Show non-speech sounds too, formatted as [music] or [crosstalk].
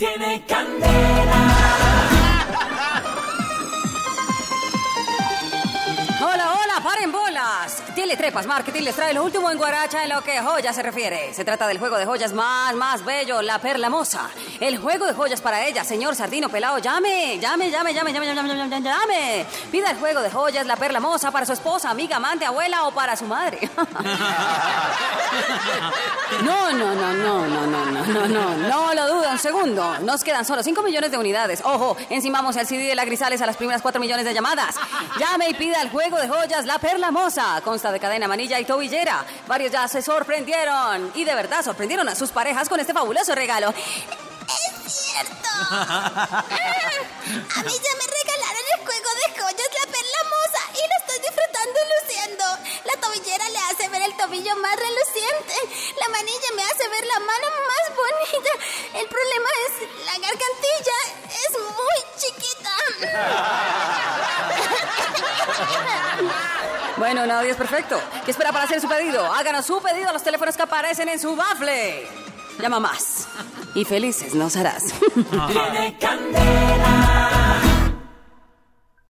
Tiene candela. Hola, hola, paren bolas. Teletrepas Marketing les trae lo último en Guaracha en lo que joyas se refiere. Se trata del juego de joyas más, más bello, la perla moza. El juego de joyas para ella, señor Sardino Pelao, llame, llame, llame, llame, llame, llame, llame, llame, llame. Pida el juego de joyas, la perla moza para su esposa, amiga, amante, abuela o para su madre. [laughs] No, no, no, no, no, no, no, no, no, no lo duda un segundo. Nos quedan solo 5 millones de unidades. Ojo, encimamos el CD de la Grisales a las primeras 4 millones de llamadas. Llame y pida el juego de joyas La Perla Moza. Consta de cadena, manilla y tobillera. Varios ya se sorprendieron. Y de verdad sorprendieron a sus parejas con este fabuloso regalo. ¡Es cierto! [laughs] A mí ya me regalaron el juego de joyas más reluciente. La manilla me hace ver la mano más bonita. El problema es la gargantilla. Es muy chiquita. [laughs] Bueno, nadie es perfecto. ¿Qué espera para hacer su pedido? Háganos su pedido a los teléfonos que aparecen en su bafle. Llama más. Y felices nos harás. Tiene candela.